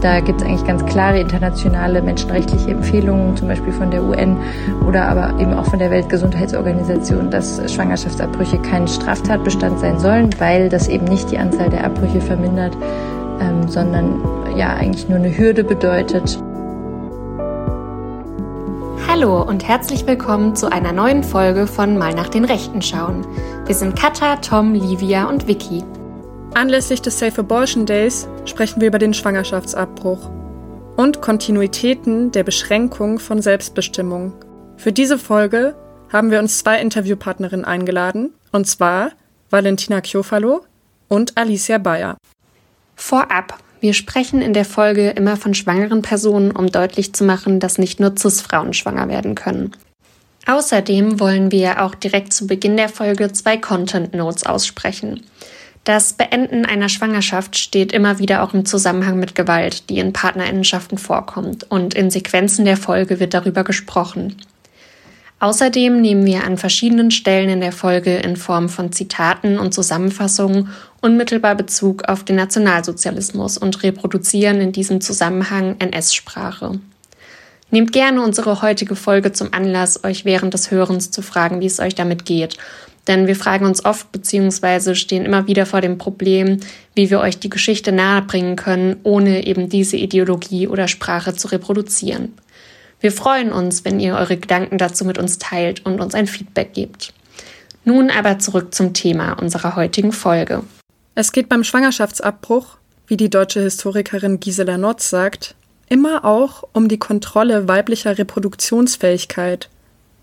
Da gibt es eigentlich ganz klare internationale menschenrechtliche Empfehlungen, zum Beispiel von der UN oder aber eben auch von der Weltgesundheitsorganisation, dass Schwangerschaftsabbrüche kein Straftatbestand sein sollen, weil das eben nicht die Anzahl der Abbrüche vermindert, ähm, sondern ja eigentlich nur eine Hürde bedeutet. Hallo und herzlich willkommen zu einer neuen Folge von Mal nach den Rechten schauen. Wir sind Katha, Tom, Livia und Vicky. Anlässlich des Safe Abortion Days sprechen wir über den Schwangerschaftsabbruch und Kontinuitäten der Beschränkung von Selbstbestimmung. Für diese Folge haben wir uns zwei Interviewpartnerinnen eingeladen, und zwar Valentina Chiofalo und Alicia Bayer. Vorab, wir sprechen in der Folge immer von schwangeren Personen, um deutlich zu machen, dass nicht nur CIS-Frauen schwanger werden können. Außerdem wollen wir auch direkt zu Beginn der Folge zwei Content Notes aussprechen. Das Beenden einer Schwangerschaft steht immer wieder auch im Zusammenhang mit Gewalt, die in Partnerinnenschaften vorkommt, und in Sequenzen der Folge wird darüber gesprochen. Außerdem nehmen wir an verschiedenen Stellen in der Folge in Form von Zitaten und Zusammenfassungen unmittelbar Bezug auf den Nationalsozialismus und reproduzieren in diesem Zusammenhang NS-Sprache. Nehmt gerne unsere heutige Folge zum Anlass, euch während des Hörens zu fragen, wie es euch damit geht. Denn wir fragen uns oft bzw. stehen immer wieder vor dem Problem, wie wir euch die Geschichte nahebringen können, ohne eben diese Ideologie oder Sprache zu reproduzieren. Wir freuen uns, wenn ihr eure Gedanken dazu mit uns teilt und uns ein Feedback gebt. Nun aber zurück zum Thema unserer heutigen Folge. Es geht beim Schwangerschaftsabbruch, wie die deutsche Historikerin Gisela Notz sagt, immer auch um die Kontrolle weiblicher Reproduktionsfähigkeit,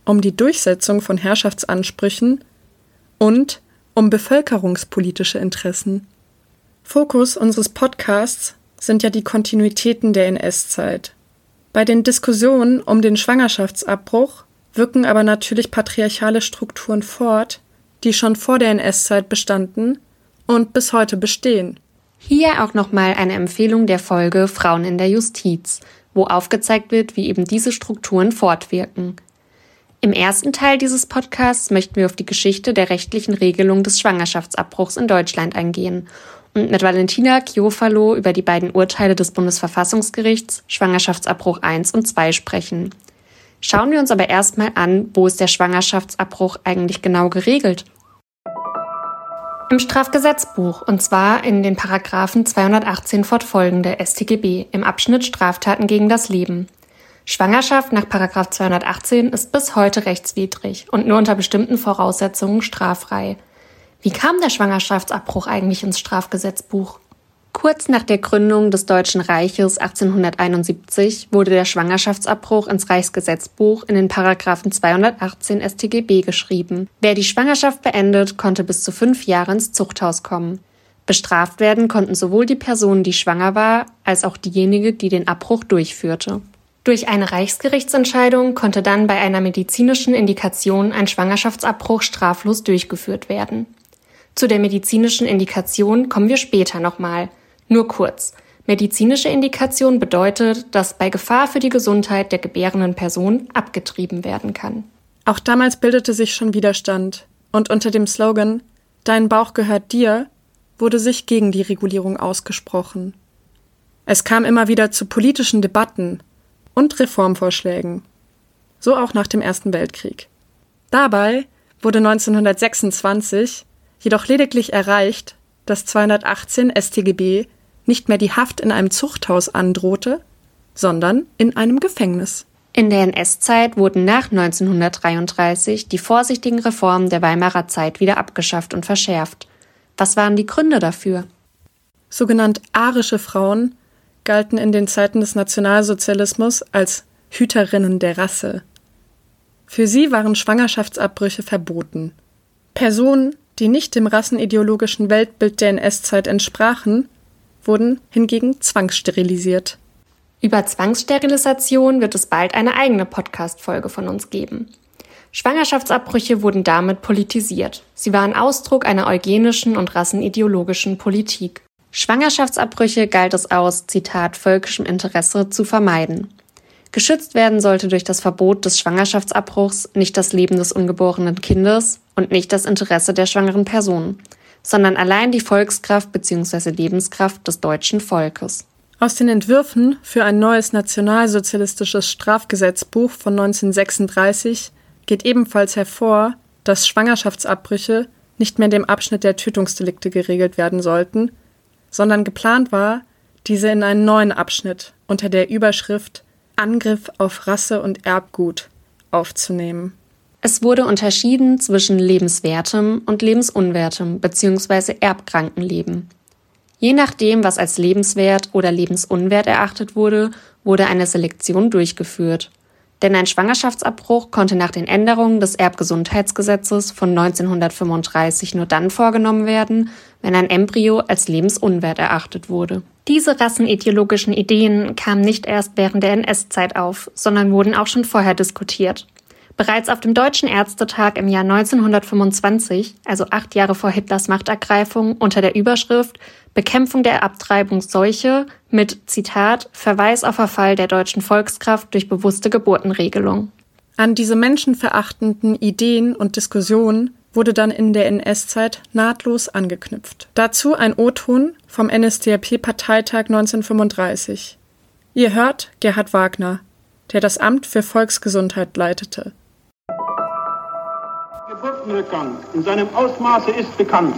um die Durchsetzung von Herrschaftsansprüchen und um bevölkerungspolitische Interessen. Fokus unseres Podcasts sind ja die Kontinuitäten der NS-Zeit. Bei den Diskussionen um den Schwangerschaftsabbruch wirken aber natürlich patriarchale Strukturen fort, die schon vor der NS-Zeit bestanden und bis heute bestehen. Hier auch nochmal eine Empfehlung der Folge Frauen in der Justiz, wo aufgezeigt wird, wie eben diese Strukturen fortwirken. Im ersten Teil dieses Podcasts möchten wir auf die Geschichte der rechtlichen Regelung des Schwangerschaftsabbruchs in Deutschland eingehen und mit Valentina Chiofalo über die beiden Urteile des Bundesverfassungsgerichts Schwangerschaftsabbruch 1 und 2 sprechen. Schauen wir uns aber erstmal an, wo ist der Schwangerschaftsabbruch eigentlich genau geregelt? Im Strafgesetzbuch, und zwar in den Paragraphen 218 fortfolgende StGB im Abschnitt Straftaten gegen das Leben. Schwangerschaft nach Paragraph 218 ist bis heute rechtswidrig und nur unter bestimmten Voraussetzungen straffrei. Wie kam der Schwangerschaftsabbruch eigentlich ins Strafgesetzbuch? Kurz nach der Gründung des Deutschen Reiches 1871 wurde der Schwangerschaftsabbruch ins Reichsgesetzbuch in den Paragraphen 218 StGB geschrieben. Wer die Schwangerschaft beendet, konnte bis zu fünf Jahre ins Zuchthaus kommen. Bestraft werden konnten sowohl die Person, die schwanger war, als auch diejenige, die den Abbruch durchführte. Durch eine Reichsgerichtsentscheidung konnte dann bei einer medizinischen Indikation ein Schwangerschaftsabbruch straflos durchgeführt werden. Zu der medizinischen Indikation kommen wir später nochmal. Nur kurz. Medizinische Indikation bedeutet, dass bei Gefahr für die Gesundheit der gebärenden Person abgetrieben werden kann. Auch damals bildete sich schon Widerstand und unter dem Slogan Dein Bauch gehört dir wurde sich gegen die Regulierung ausgesprochen. Es kam immer wieder zu politischen Debatten und Reformvorschlägen. So auch nach dem Ersten Weltkrieg. Dabei wurde 1926 jedoch lediglich erreicht, dass 218 StGB nicht mehr die Haft in einem Zuchthaus androhte, sondern in einem Gefängnis. In der NS-Zeit wurden nach 1933 die vorsichtigen Reformen der Weimarer Zeit wieder abgeschafft und verschärft. Was waren die Gründe dafür? Sogenannt arische Frauen galten in den Zeiten des Nationalsozialismus als Hüterinnen der Rasse. Für sie waren Schwangerschaftsabbrüche verboten. Personen, die nicht dem rassenideologischen Weltbild der NS-Zeit entsprachen, wurden hingegen zwangssterilisiert. Über Zwangssterilisation wird es bald eine eigene Podcast-Folge von uns geben. Schwangerschaftsabbrüche wurden damit politisiert. Sie waren Ausdruck einer eugenischen und rassenideologischen Politik. Schwangerschaftsabbrüche galt es aus, Zitat, völkischem Interesse zu vermeiden. Geschützt werden sollte durch das Verbot des Schwangerschaftsabbruchs nicht das Leben des ungeborenen Kindes und nicht das Interesse der schwangeren Person, sondern allein die Volkskraft bzw. Lebenskraft des deutschen Volkes. Aus den Entwürfen für ein neues nationalsozialistisches Strafgesetzbuch von 1936 geht ebenfalls hervor, dass Schwangerschaftsabbrüche nicht mehr in dem Abschnitt der Tötungsdelikte geregelt werden sollten, sondern geplant war, diese in einen neuen Abschnitt unter der Überschrift Angriff auf Rasse und Erbgut aufzunehmen. Es wurde unterschieden zwischen lebenswertem und lebensunwertem bzw. Erbkrankenleben. Je nachdem, was als lebenswert oder lebensunwert erachtet wurde, wurde eine Selektion durchgeführt. Denn ein Schwangerschaftsabbruch konnte nach den Änderungen des Erbgesundheitsgesetzes von 1935 nur dann vorgenommen werden, wenn ein Embryo als lebensunwert erachtet wurde. Diese rassenideologischen Ideen kamen nicht erst während der NS-Zeit auf, sondern wurden auch schon vorher diskutiert. Bereits auf dem Deutschen Ärztetag im Jahr 1925, also acht Jahre vor Hitlers Machtergreifung, unter der Überschrift Bekämpfung der Abtreibungsseuche mit Zitat Verweis auf Verfall der deutschen Volkskraft durch bewusste Geburtenregelung. An diese menschenverachtenden Ideen und Diskussionen wurde dann in der NS-Zeit nahtlos angeknüpft. Dazu ein O-Ton vom NSDAP-Parteitag 1935. Ihr hört Gerhard Wagner, der das Amt für Volksgesundheit leitete. Geburtenrückgang in seinem Ausmaße ist bekannt.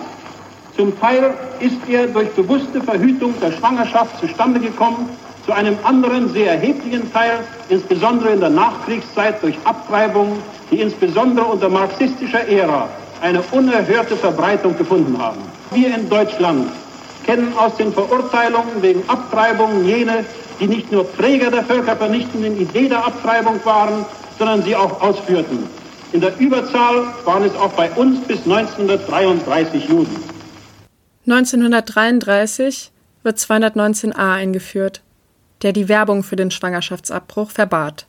Zum Teil ist er durch bewusste Verhütung der Schwangerschaft zustande gekommen, zu einem anderen sehr erheblichen Teil, insbesondere in der Nachkriegszeit, durch Abtreibung, die insbesondere unter marxistischer Ära eine unerhörte Verbreitung gefunden haben. Wir in Deutschland kennen aus den Verurteilungen wegen Abtreibung jene, die nicht nur Träger der völkervernichtenden Idee der Abtreibung waren, sondern sie auch ausführten. In der Überzahl waren es auch bei uns bis 1933 Juden. 1933 wird 219a eingeführt, der die Werbung für den Schwangerschaftsabbruch verbat.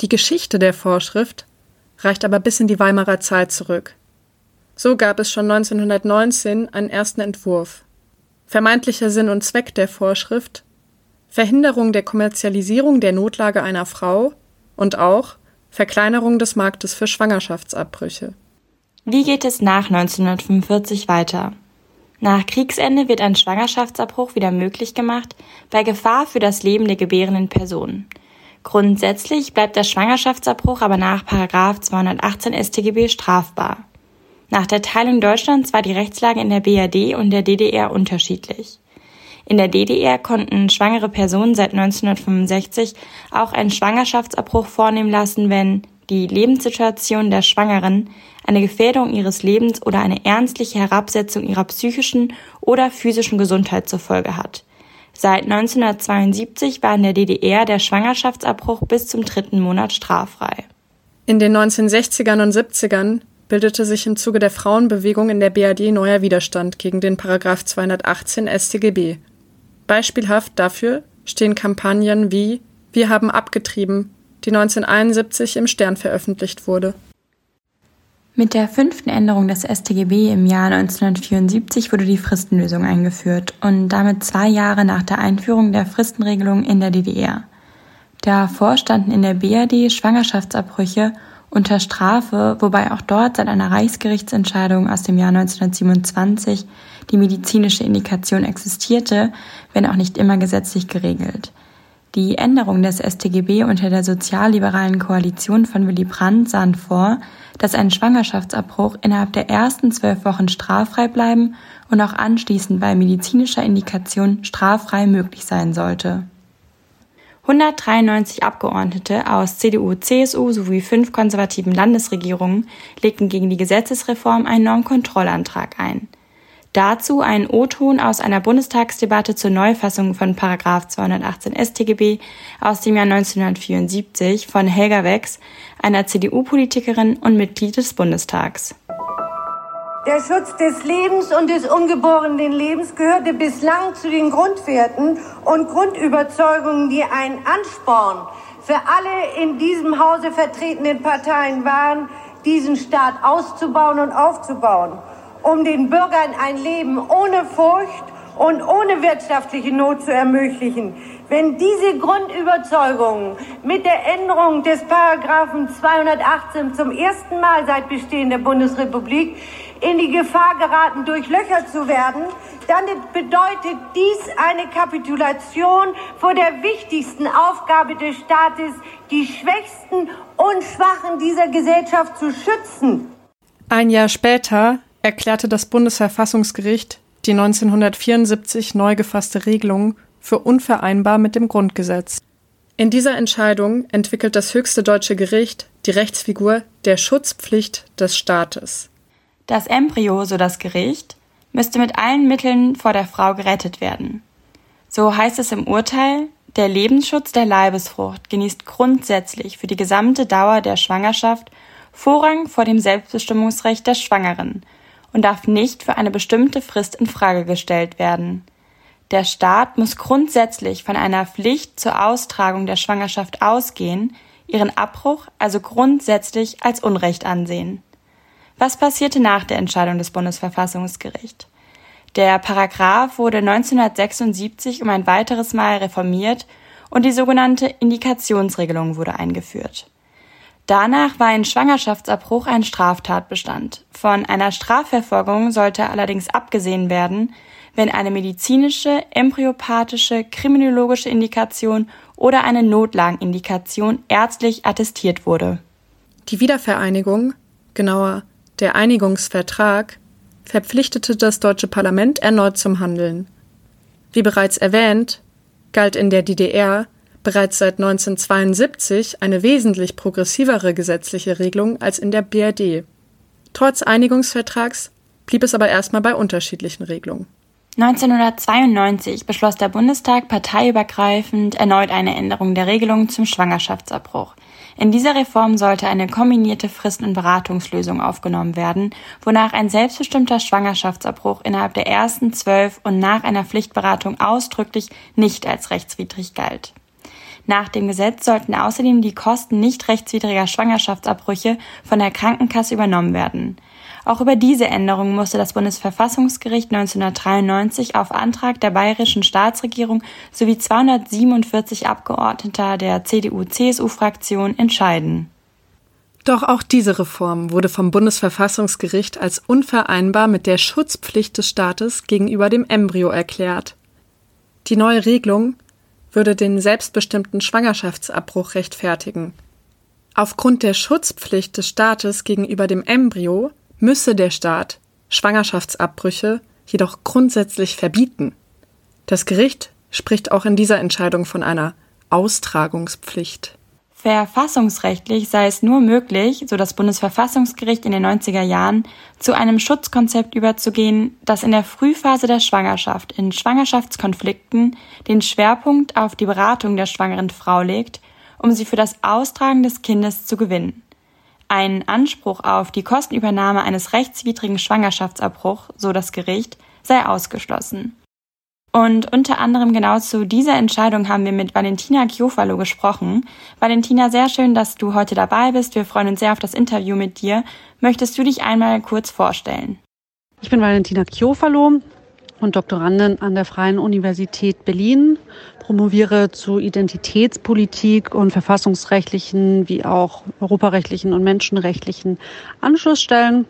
Die Geschichte der Vorschrift reicht aber bis in die Weimarer Zeit zurück. So gab es schon 1919 einen ersten Entwurf. Vermeintlicher Sinn und Zweck der Vorschrift Verhinderung der Kommerzialisierung der Notlage einer Frau und auch Verkleinerung des Marktes für Schwangerschaftsabbrüche. Wie geht es nach 1945 weiter? Nach Kriegsende wird ein Schwangerschaftsabbruch wieder möglich gemacht, bei Gefahr für das Leben der gebärenden Person. Grundsätzlich bleibt der Schwangerschaftsabbruch aber nach 218 StGB strafbar. Nach der Teilung Deutschlands war die Rechtslage in der BRD und der DDR unterschiedlich. In der DDR konnten schwangere Personen seit 1965 auch einen Schwangerschaftsabbruch vornehmen lassen, wenn die Lebenssituation der Schwangeren eine Gefährdung ihres Lebens oder eine ernstliche Herabsetzung ihrer psychischen oder physischen Gesundheit zur Folge hat. Seit 1972 war in der DDR der Schwangerschaftsabbruch bis zum dritten Monat straffrei. In den 1960ern und 70ern bildete sich im Zuge der Frauenbewegung in der BRD neuer Widerstand gegen den Paragraph 218 StGB. Beispielhaft dafür stehen Kampagnen wie Wir haben abgetrieben, die 1971 im Stern veröffentlicht wurde. Mit der fünften Änderung des StGB im Jahr 1974 wurde die Fristenlösung eingeführt und damit zwei Jahre nach der Einführung der Fristenregelung in der DDR. Davor standen in der BRD Schwangerschaftsabbrüche unter Strafe, wobei auch dort seit einer Reichsgerichtsentscheidung aus dem Jahr 1927 die medizinische Indikation existierte, wenn auch nicht immer gesetzlich geregelt. Die Änderung des StGB unter der sozialliberalen Koalition von Willy Brandt sahen vor, dass ein Schwangerschaftsabbruch innerhalb der ersten zwölf Wochen straffrei bleiben und auch anschließend bei medizinischer Indikation straffrei möglich sein sollte. 193 Abgeordnete aus CDU, CSU sowie fünf konservativen Landesregierungen legten gegen die Gesetzesreform einen Normkontrollantrag ein. Dazu ein O-Ton aus einer Bundestagsdebatte zur Neufassung von 218 StGB aus dem Jahr 1974 von Helga Wex, einer CDU-Politikerin und Mitglied des Bundestags. Der Schutz des Lebens und des ungeborenen Lebens gehörte bislang zu den Grundwerten und Grundüberzeugungen, die ein Ansporn für alle in diesem Hause vertretenen Parteien waren, diesen Staat auszubauen und aufzubauen um den Bürgern ein Leben ohne Furcht und ohne wirtschaftliche Not zu ermöglichen. Wenn diese Grundüberzeugungen mit der Änderung des Paragraphen 218 zum ersten Mal seit Bestehen der Bundesrepublik in die Gefahr geraten, durchlöchert zu werden, dann bedeutet dies eine Kapitulation vor der wichtigsten Aufgabe des Staates, die Schwächsten und Schwachen dieser Gesellschaft zu schützen. Ein Jahr später erklärte das Bundesverfassungsgericht die 1974 neu gefasste Regelung für unvereinbar mit dem Grundgesetz. In dieser Entscheidung entwickelt das höchste deutsche Gericht die Rechtsfigur der Schutzpflicht des Staates. Das Embryo, so das Gericht, müsste mit allen Mitteln vor der Frau gerettet werden. So heißt es im Urteil, der Lebensschutz der Leibesfrucht genießt grundsätzlich für die gesamte Dauer der Schwangerschaft Vorrang vor dem Selbstbestimmungsrecht der Schwangeren und darf nicht für eine bestimmte Frist in Frage gestellt werden. Der Staat muss grundsätzlich von einer Pflicht zur Austragung der Schwangerschaft ausgehen, ihren Abbruch also grundsätzlich als Unrecht ansehen. Was passierte nach der Entscheidung des Bundesverfassungsgerichts? Der Paragraph wurde 1976 um ein weiteres Mal reformiert und die sogenannte Indikationsregelung wurde eingeführt. Danach war ein Schwangerschaftsabbruch ein Straftatbestand. Von einer Strafverfolgung sollte allerdings abgesehen werden, wenn eine medizinische, embryopathische, kriminologische Indikation oder eine Notlagenindikation ärztlich attestiert wurde. Die Wiedervereinigung, genauer der Einigungsvertrag, verpflichtete das deutsche Parlament erneut zum Handeln. Wie bereits erwähnt, galt in der DDR bereits seit 1972 eine wesentlich progressivere gesetzliche Regelung als in der BRD. Trotz Einigungsvertrags blieb es aber erstmal bei unterschiedlichen Regelungen. 1992 beschloss der Bundestag parteiübergreifend erneut eine Änderung der Regelung zum Schwangerschaftsabbruch. In dieser Reform sollte eine kombinierte Fristen- und Beratungslösung aufgenommen werden, wonach ein selbstbestimmter Schwangerschaftsabbruch innerhalb der ersten zwölf und nach einer Pflichtberatung ausdrücklich nicht als rechtswidrig galt. Nach dem Gesetz sollten außerdem die Kosten nicht rechtswidriger Schwangerschaftsabbrüche von der Krankenkasse übernommen werden. Auch über diese Änderung musste das Bundesverfassungsgericht 1993 auf Antrag der bayerischen Staatsregierung sowie 247 Abgeordneter der CDU-CSU-Fraktion entscheiden. Doch auch diese Reform wurde vom Bundesverfassungsgericht als unvereinbar mit der Schutzpflicht des Staates gegenüber dem Embryo erklärt. Die neue Regelung würde den selbstbestimmten Schwangerschaftsabbruch rechtfertigen. Aufgrund der Schutzpflicht des Staates gegenüber dem Embryo müsse der Staat Schwangerschaftsabbrüche jedoch grundsätzlich verbieten. Das Gericht spricht auch in dieser Entscheidung von einer Austragungspflicht. Verfassungsrechtlich sei es nur möglich, so das Bundesverfassungsgericht in den 90er Jahren, zu einem Schutzkonzept überzugehen, das in der Frühphase der Schwangerschaft in Schwangerschaftskonflikten den Schwerpunkt auf die Beratung der schwangeren Frau legt, um sie für das Austragen des Kindes zu gewinnen. Ein Anspruch auf die Kostenübernahme eines rechtswidrigen Schwangerschaftsabbruchs, so das Gericht, sei ausgeschlossen. Und unter anderem genau zu dieser Entscheidung haben wir mit Valentina Chiofalo gesprochen. Valentina, sehr schön, dass du heute dabei bist. Wir freuen uns sehr auf das Interview mit dir. Möchtest du dich einmal kurz vorstellen? Ich bin Valentina Chiofalo und Doktorandin an der Freien Universität Berlin, promoviere zu Identitätspolitik und verfassungsrechtlichen wie auch europarechtlichen und menschenrechtlichen Anschlussstellen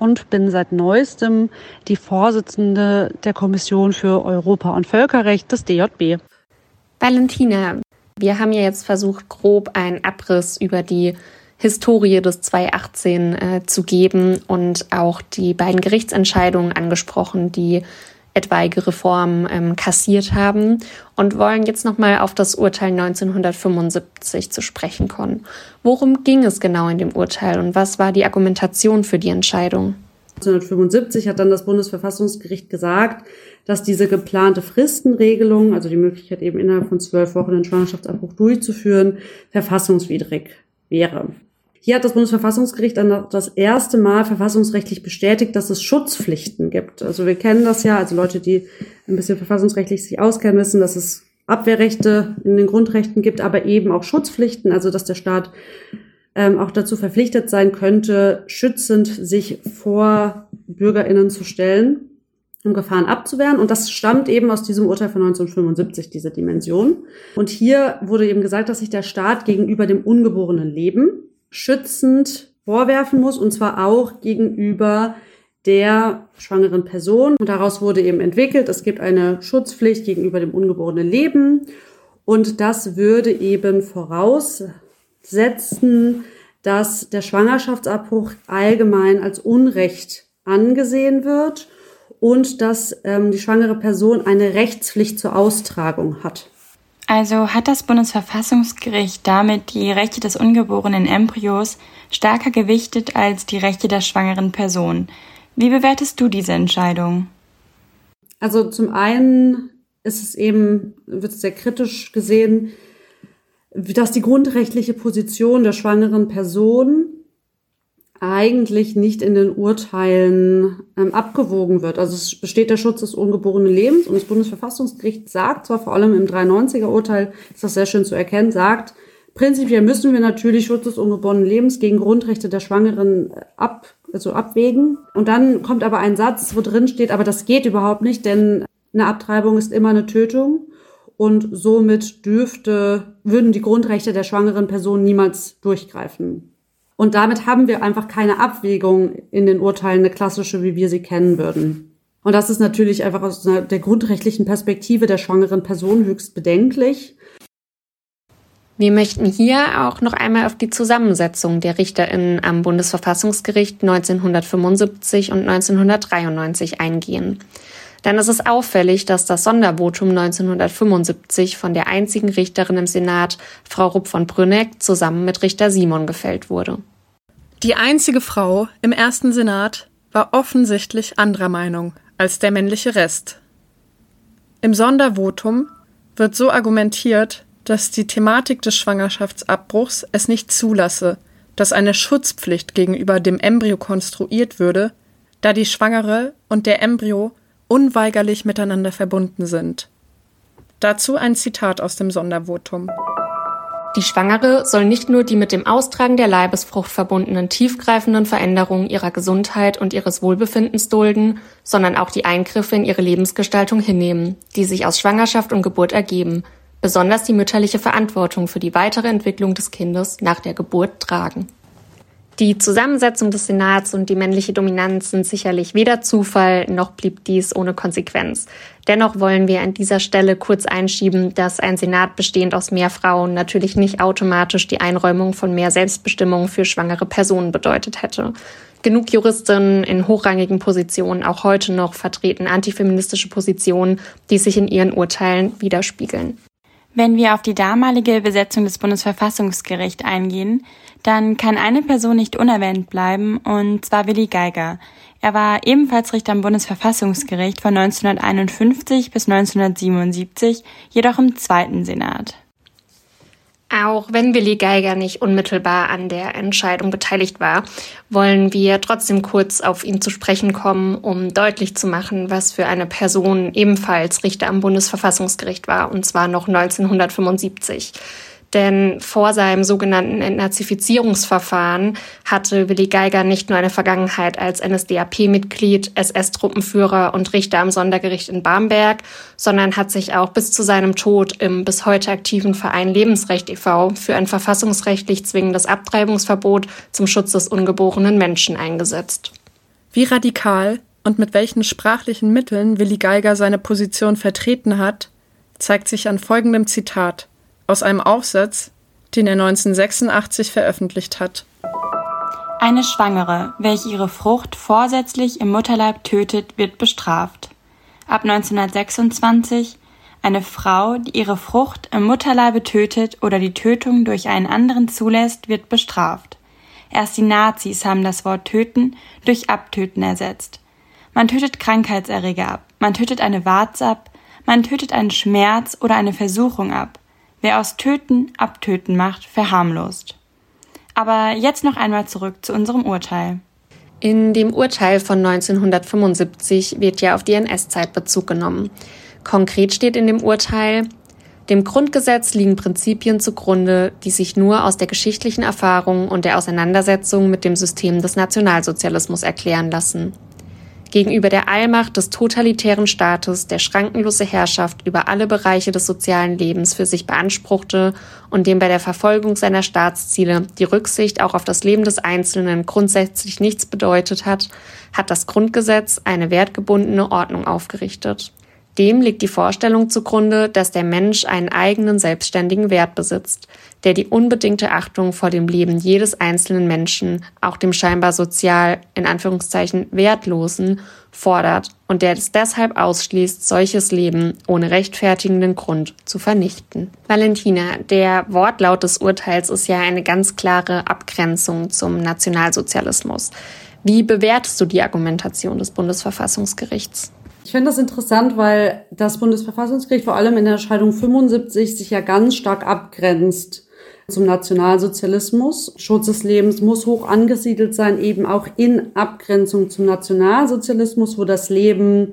und bin seit neuestem die Vorsitzende der Kommission für Europa und Völkerrecht des DJB. Valentina, wir haben ja jetzt versucht, grob einen Abriss über die Historie des 2018 äh, zu geben und auch die beiden Gerichtsentscheidungen angesprochen, die etwaige Reformen ähm, kassiert haben und wollen jetzt nochmal auf das Urteil 1975 zu sprechen kommen. Worum ging es genau in dem Urteil und was war die Argumentation für die Entscheidung? 1975 hat dann das Bundesverfassungsgericht gesagt, dass diese geplante Fristenregelung, also die Möglichkeit eben innerhalb von zwölf Wochen den Schwangerschaftsabbruch durchzuführen, verfassungswidrig wäre. Hier hat das Bundesverfassungsgericht dann das erste Mal verfassungsrechtlich bestätigt, dass es Schutzpflichten gibt. Also wir kennen das ja, also Leute, die ein bisschen verfassungsrechtlich sich auskennen, wissen, dass es Abwehrrechte in den Grundrechten gibt, aber eben auch Schutzpflichten, also dass der Staat ähm, auch dazu verpflichtet sein könnte, schützend sich vor BürgerInnen zu stellen, um Gefahren abzuwehren. Und das stammt eben aus diesem Urteil von 1975, diese Dimension. Und hier wurde eben gesagt, dass sich der Staat gegenüber dem ungeborenen Leben schützend vorwerfen muss, und zwar auch gegenüber der schwangeren Person. Und daraus wurde eben entwickelt, es gibt eine Schutzpflicht gegenüber dem ungeborenen Leben. Und das würde eben voraussetzen, dass der Schwangerschaftsabbruch allgemein als Unrecht angesehen wird und dass ähm, die schwangere Person eine Rechtspflicht zur Austragung hat. Also hat das Bundesverfassungsgericht damit die Rechte des ungeborenen Embryos stärker gewichtet als die Rechte der schwangeren Person. Wie bewertest du diese Entscheidung? Also zum einen ist es eben, wird sehr kritisch gesehen, dass die grundrechtliche Position der schwangeren Person eigentlich nicht in den Urteilen ähm, abgewogen wird. Also es besteht der Schutz des ungeborenen Lebens und das Bundesverfassungsgericht sagt zwar vor allem im 390er Urteil, ist das sehr schön zu erkennen, sagt, prinzipiell müssen wir natürlich Schutz des ungeborenen Lebens gegen Grundrechte der Schwangeren äh, ab, also abwägen. Und dann kommt aber ein Satz, wo drin steht, aber das geht überhaupt nicht, denn eine Abtreibung ist immer eine Tötung und somit dürfte, würden die Grundrechte der schwangeren Person niemals durchgreifen. Und damit haben wir einfach keine Abwägung in den Urteilen, eine klassische, wie wir sie kennen würden. Und das ist natürlich einfach aus der grundrechtlichen Perspektive der schwangeren Person höchst bedenklich. Wir möchten hier auch noch einmal auf die Zusammensetzung der RichterInnen am Bundesverfassungsgericht 1975 und 1993 eingehen. Ist es auffällig, dass das Sondervotum 1975 von der einzigen Richterin im Senat, Frau Rupp von Brünneck, zusammen mit Richter Simon gefällt wurde. Die einzige Frau im ersten Senat war offensichtlich anderer Meinung als der männliche Rest. Im Sondervotum wird so argumentiert, dass die Thematik des Schwangerschaftsabbruchs es nicht zulasse, dass eine Schutzpflicht gegenüber dem Embryo konstruiert würde, da die Schwangere und der Embryo unweigerlich miteinander verbunden sind. Dazu ein Zitat aus dem Sondervotum. Die Schwangere soll nicht nur die mit dem Austragen der Leibesfrucht verbundenen tiefgreifenden Veränderungen ihrer Gesundheit und ihres Wohlbefindens dulden, sondern auch die Eingriffe in ihre Lebensgestaltung hinnehmen, die sich aus Schwangerschaft und Geburt ergeben, besonders die mütterliche Verantwortung für die weitere Entwicklung des Kindes nach der Geburt tragen. Die Zusammensetzung des Senats und die männliche Dominanz sind sicherlich weder Zufall noch blieb dies ohne Konsequenz. Dennoch wollen wir an dieser Stelle kurz einschieben, dass ein Senat bestehend aus mehr Frauen natürlich nicht automatisch die Einräumung von mehr Selbstbestimmung für schwangere Personen bedeutet hätte. Genug Juristinnen in hochrangigen Positionen auch heute noch vertreten antifeministische Positionen, die sich in ihren Urteilen widerspiegeln. Wenn wir auf die damalige Besetzung des Bundesverfassungsgerichts eingehen, dann kann eine Person nicht unerwähnt bleiben, und zwar Willi Geiger. Er war ebenfalls Richter am Bundesverfassungsgericht von 1951 bis 1977, jedoch im zweiten Senat. Auch wenn Willi Geiger nicht unmittelbar an der Entscheidung beteiligt war, wollen wir trotzdem kurz auf ihn zu sprechen kommen, um deutlich zu machen, was für eine Person ebenfalls Richter am Bundesverfassungsgericht war, und zwar noch 1975. Denn vor seinem sogenannten Entnazifizierungsverfahren hatte Willi Geiger nicht nur eine Vergangenheit als NSDAP-Mitglied, SS-Truppenführer und Richter am Sondergericht in Bamberg, sondern hat sich auch bis zu seinem Tod im bis heute aktiven Verein Lebensrecht e.V. für ein verfassungsrechtlich zwingendes Abtreibungsverbot zum Schutz des ungeborenen Menschen eingesetzt. Wie radikal und mit welchen sprachlichen Mitteln Willi Geiger seine Position vertreten hat, zeigt sich an folgendem Zitat aus einem Aufsatz, den er 1986 veröffentlicht hat. Eine Schwangere, welche ihre Frucht vorsätzlich im Mutterleib tötet, wird bestraft. Ab 1926 eine Frau, die ihre Frucht im Mutterleibe tötet oder die Tötung durch einen anderen zulässt, wird bestraft. Erst die Nazis haben das Wort töten durch abtöten ersetzt. Man tötet Krankheitserreger ab, man tötet eine Warze ab, man tötet einen Schmerz oder eine Versuchung ab. Wer aus Töten Abtöten macht, verharmlost. Aber jetzt noch einmal zurück zu unserem Urteil. In dem Urteil von 1975 wird ja auf die NS-Zeit Bezug genommen. Konkret steht in dem Urteil, dem Grundgesetz liegen Prinzipien zugrunde, die sich nur aus der geschichtlichen Erfahrung und der Auseinandersetzung mit dem System des Nationalsozialismus erklären lassen. Gegenüber der Allmacht des totalitären Staates, der schrankenlose Herrschaft über alle Bereiche des sozialen Lebens für sich beanspruchte und dem bei der Verfolgung seiner Staatsziele die Rücksicht auch auf das Leben des Einzelnen grundsätzlich nichts bedeutet hat, hat das Grundgesetz eine wertgebundene Ordnung aufgerichtet. Dem liegt die Vorstellung zugrunde, dass der Mensch einen eigenen selbstständigen Wert besitzt, der die unbedingte Achtung vor dem Leben jedes einzelnen Menschen, auch dem scheinbar sozial, in Anführungszeichen, wertlosen, fordert und der es deshalb ausschließt, solches Leben ohne rechtfertigenden Grund zu vernichten. Valentina, der Wortlaut des Urteils ist ja eine ganz klare Abgrenzung zum Nationalsozialismus. Wie bewertest du die Argumentation des Bundesverfassungsgerichts? Ich finde das interessant, weil das Bundesverfassungsgericht vor allem in der Entscheidung 75 sich ja ganz stark abgrenzt zum Nationalsozialismus. Schutz des Lebens muss hoch angesiedelt sein, eben auch in Abgrenzung zum Nationalsozialismus, wo das Leben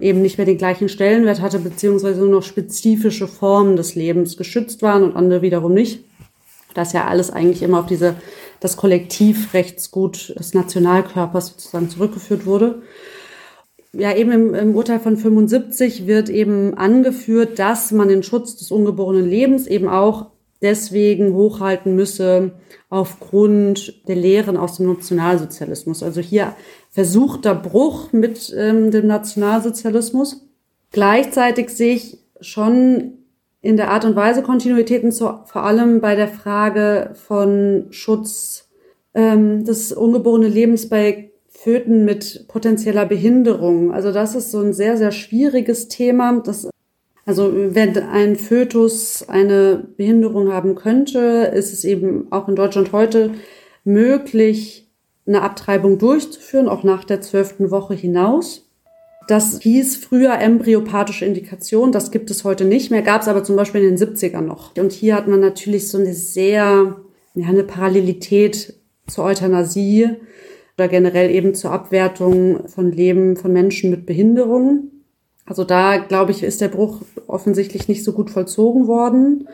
eben nicht mehr den gleichen Stellenwert hatte, beziehungsweise nur noch spezifische Formen des Lebens geschützt waren und andere wiederum nicht. Das ja alles eigentlich immer auf diese, das Kollektivrechtsgut des Nationalkörpers sozusagen zurückgeführt wurde ja, eben im, im, Urteil von 75 wird eben angeführt, dass man den Schutz des ungeborenen Lebens eben auch deswegen hochhalten müsse aufgrund der Lehren aus dem Nationalsozialismus. Also hier versuchter Bruch mit ähm, dem Nationalsozialismus. Gleichzeitig sehe ich schon in der Art und Weise Kontinuitäten, zu, vor allem bei der Frage von Schutz ähm, des ungeborenen Lebens bei Föten mit potenzieller Behinderung. Also das ist so ein sehr, sehr schwieriges Thema. Das, also wenn ein Fötus eine Behinderung haben könnte, ist es eben auch in Deutschland heute möglich, eine Abtreibung durchzuführen, auch nach der zwölften Woche hinaus. Das hieß früher embryopathische Indikation, das gibt es heute nicht mehr, gab es aber zum Beispiel in den 70ern noch. Und hier hat man natürlich so eine sehr, ja, eine Parallelität zur Euthanasie, oder generell eben zur Abwertung von Leben von Menschen mit Behinderungen. Also da, glaube ich, ist der Bruch offensichtlich nicht so gut vollzogen worden.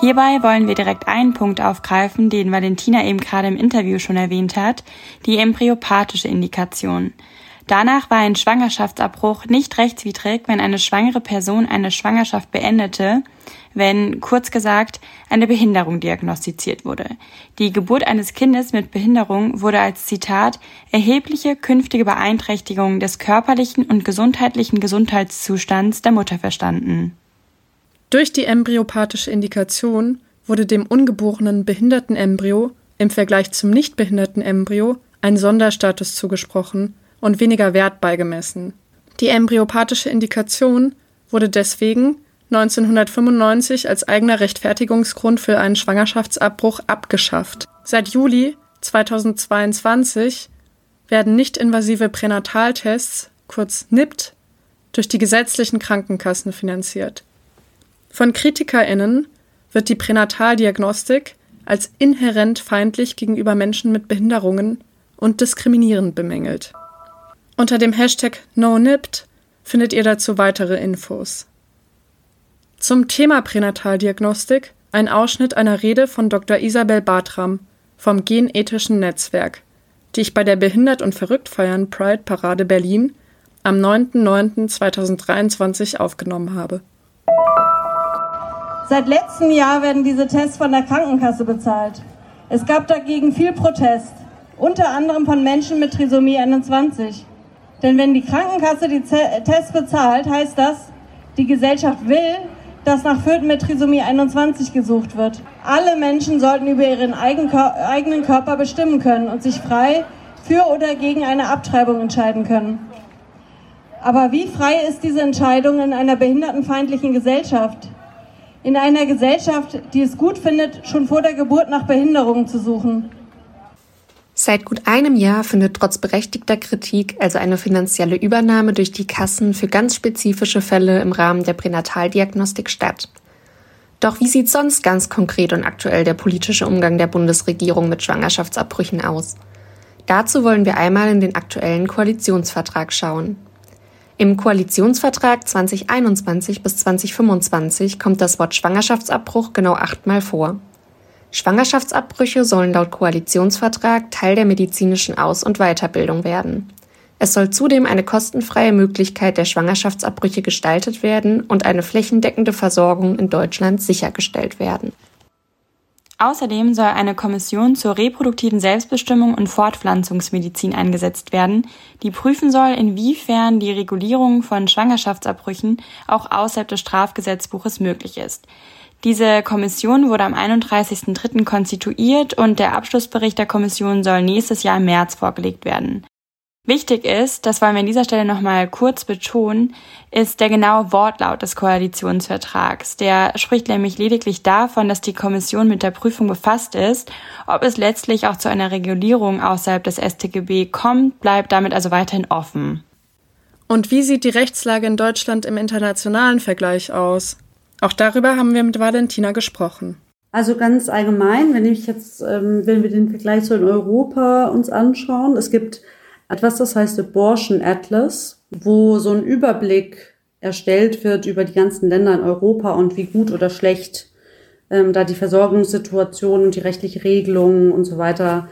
Hierbei wollen wir direkt einen Punkt aufgreifen, den Valentina eben gerade im Interview schon erwähnt hat, die embryopathische Indikation. Danach war ein Schwangerschaftsabbruch nicht rechtswidrig, wenn eine schwangere Person eine Schwangerschaft beendete, wenn, kurz gesagt, eine Behinderung diagnostiziert wurde. Die Geburt eines Kindes mit Behinderung wurde als Zitat erhebliche künftige Beeinträchtigung des körperlichen und gesundheitlichen Gesundheitszustands der Mutter verstanden. Durch die embryopathische Indikation wurde dem ungeborenen behinderten Embryo im Vergleich zum nicht behinderten Embryo ein Sonderstatus zugesprochen und weniger Wert beigemessen. Die embryopathische Indikation wurde deswegen 1995 als eigener Rechtfertigungsgrund für einen Schwangerschaftsabbruch abgeschafft. Seit Juli 2022 werden nicht-invasive Pränataltests, kurz NIPT, durch die gesetzlichen Krankenkassen finanziert. Von KritikerInnen wird die Pränataldiagnostik als inhärent feindlich gegenüber Menschen mit Behinderungen und diskriminierend bemängelt. Unter dem Hashtag NoNipt findet ihr dazu weitere Infos. Zum Thema Pränataldiagnostik ein Ausschnitt einer Rede von Dr. Isabel Bartram vom Genethischen Netzwerk, die ich bei der Behindert und Verrückt feiern Pride Parade Berlin am 9.9.2023 aufgenommen habe. Seit letztem Jahr werden diese Tests von der Krankenkasse bezahlt. Es gab dagegen viel Protest, unter anderem von Menschen mit Trisomie 21. Denn wenn die Krankenkasse die Tests bezahlt, heißt das, die Gesellschaft will, dass nach Föten mit Trisomie 21 gesucht wird. Alle Menschen sollten über ihren eigenen Körper bestimmen können und sich frei für oder gegen eine Abtreibung entscheiden können. Aber wie frei ist diese Entscheidung in einer behindertenfeindlichen Gesellschaft? In einer Gesellschaft, die es gut findet, schon vor der Geburt nach Behinderungen zu suchen. Seit gut einem Jahr findet trotz berechtigter Kritik also eine finanzielle Übernahme durch die Kassen für ganz spezifische Fälle im Rahmen der Pränataldiagnostik statt. Doch wie sieht sonst ganz konkret und aktuell der politische Umgang der Bundesregierung mit Schwangerschaftsabbrüchen aus? Dazu wollen wir einmal in den aktuellen Koalitionsvertrag schauen. Im Koalitionsvertrag 2021 bis 2025 kommt das Wort Schwangerschaftsabbruch genau achtmal vor. Schwangerschaftsabbrüche sollen laut Koalitionsvertrag Teil der medizinischen Aus- und Weiterbildung werden. Es soll zudem eine kostenfreie Möglichkeit der Schwangerschaftsabbrüche gestaltet werden und eine flächendeckende Versorgung in Deutschland sichergestellt werden. Außerdem soll eine Kommission zur reproduktiven Selbstbestimmung und Fortpflanzungsmedizin eingesetzt werden, die prüfen soll, inwiefern die Regulierung von Schwangerschaftsabbrüchen auch außerhalb des Strafgesetzbuches möglich ist. Diese Kommission wurde am 31.03. konstituiert und der Abschlussbericht der Kommission soll nächstes Jahr im März vorgelegt werden. Wichtig ist, das wollen wir an dieser Stelle nochmal kurz betonen, ist der genaue Wortlaut des Koalitionsvertrags. Der spricht nämlich lediglich davon, dass die Kommission mit der Prüfung befasst ist. Ob es letztlich auch zu einer Regulierung außerhalb des StGB kommt, bleibt damit also weiterhin offen. Und wie sieht die Rechtslage in Deutschland im internationalen Vergleich aus? Auch darüber haben wir mit Valentina gesprochen. Also ganz allgemein, wenn ich jetzt, ähm, wenn wir den Vergleich zu in Europa uns anschauen, es gibt etwas, das heißt Abortion Atlas, wo so ein Überblick erstellt wird über die ganzen Länder in Europa und wie gut oder schlecht ähm, da die Versorgungssituation und die rechtliche Regelung und so weiter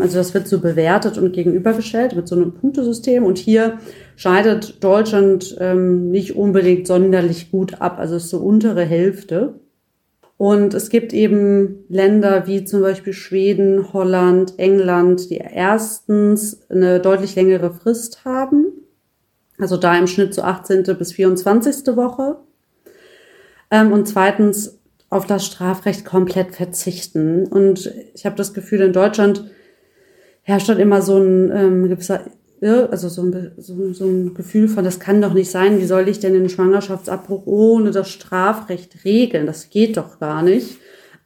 also das wird so bewertet und gegenübergestellt mit so einem Punktesystem. Und hier scheidet Deutschland ähm, nicht unbedingt sonderlich gut ab. Also es ist so untere Hälfte. Und es gibt eben Länder wie zum Beispiel Schweden, Holland, England, die erstens eine deutlich längere Frist haben. Also da im Schnitt so 18. bis 24. Woche. Ähm, und zweitens auf das Strafrecht komplett verzichten. Und ich habe das Gefühl, in Deutschland herrscht dann immer so ein ähm, gewisser also so ein, so, so ein Gefühl von, das kann doch nicht sein, wie soll ich denn den Schwangerschaftsabbruch ohne das Strafrecht regeln? Das geht doch gar nicht.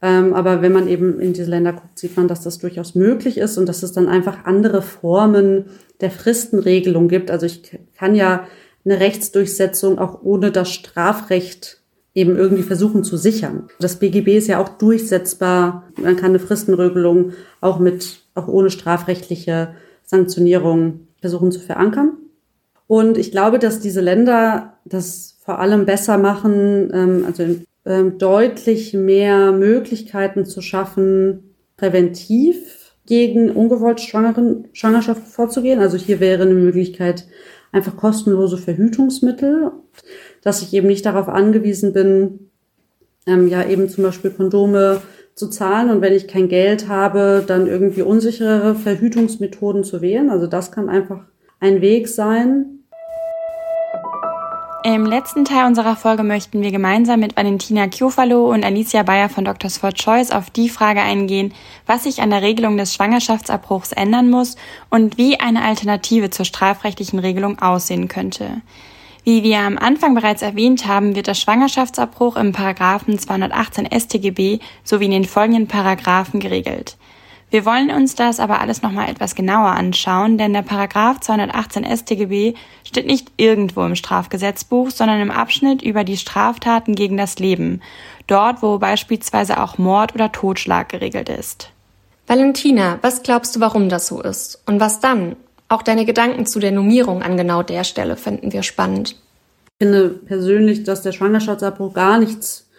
Ähm, aber wenn man eben in diese Länder guckt, sieht man, dass das durchaus möglich ist und dass es dann einfach andere Formen der Fristenregelung gibt. Also ich kann ja eine Rechtsdurchsetzung auch ohne das Strafrecht eben irgendwie versuchen zu sichern. Das BGB ist ja auch durchsetzbar. Man kann eine Fristenregelung auch mit auch ohne strafrechtliche Sanktionierung versuchen zu verankern. Und ich glaube, dass diese Länder das vor allem besser machen, ähm, also ähm, deutlich mehr Möglichkeiten zu schaffen, präventiv gegen ungewollt Schwangerschaft vorzugehen. Also hier wäre eine Möglichkeit einfach kostenlose Verhütungsmittel, dass ich eben nicht darauf angewiesen bin, ähm, ja eben zum Beispiel Kondome zu zahlen und wenn ich kein Geld habe, dann irgendwie unsicherere Verhütungsmethoden zu wählen. Also das kann einfach ein Weg sein. Im letzten Teil unserer Folge möchten wir gemeinsam mit Valentina Kiofalo und Alicia Bayer von Dr. for Choice auf die Frage eingehen, was sich an der Regelung des Schwangerschaftsabbruchs ändern muss und wie eine Alternative zur strafrechtlichen Regelung aussehen könnte. Wie wir am Anfang bereits erwähnt haben, wird der Schwangerschaftsabbruch im Paragraphen 218 StGB sowie in den folgenden Paragraphen geregelt. Wir wollen uns das aber alles nochmal etwas genauer anschauen, denn der Paragraph 218 StGB steht nicht irgendwo im Strafgesetzbuch, sondern im Abschnitt über die Straftaten gegen das Leben, dort wo beispielsweise auch Mord oder Totschlag geregelt ist. Valentina, was glaubst du, warum das so ist? Und was dann? Auch deine Gedanken zu der Nummerierung an genau der Stelle finden wir spannend. Ich finde persönlich, dass der Schwangerschaftsabbruch gar nichts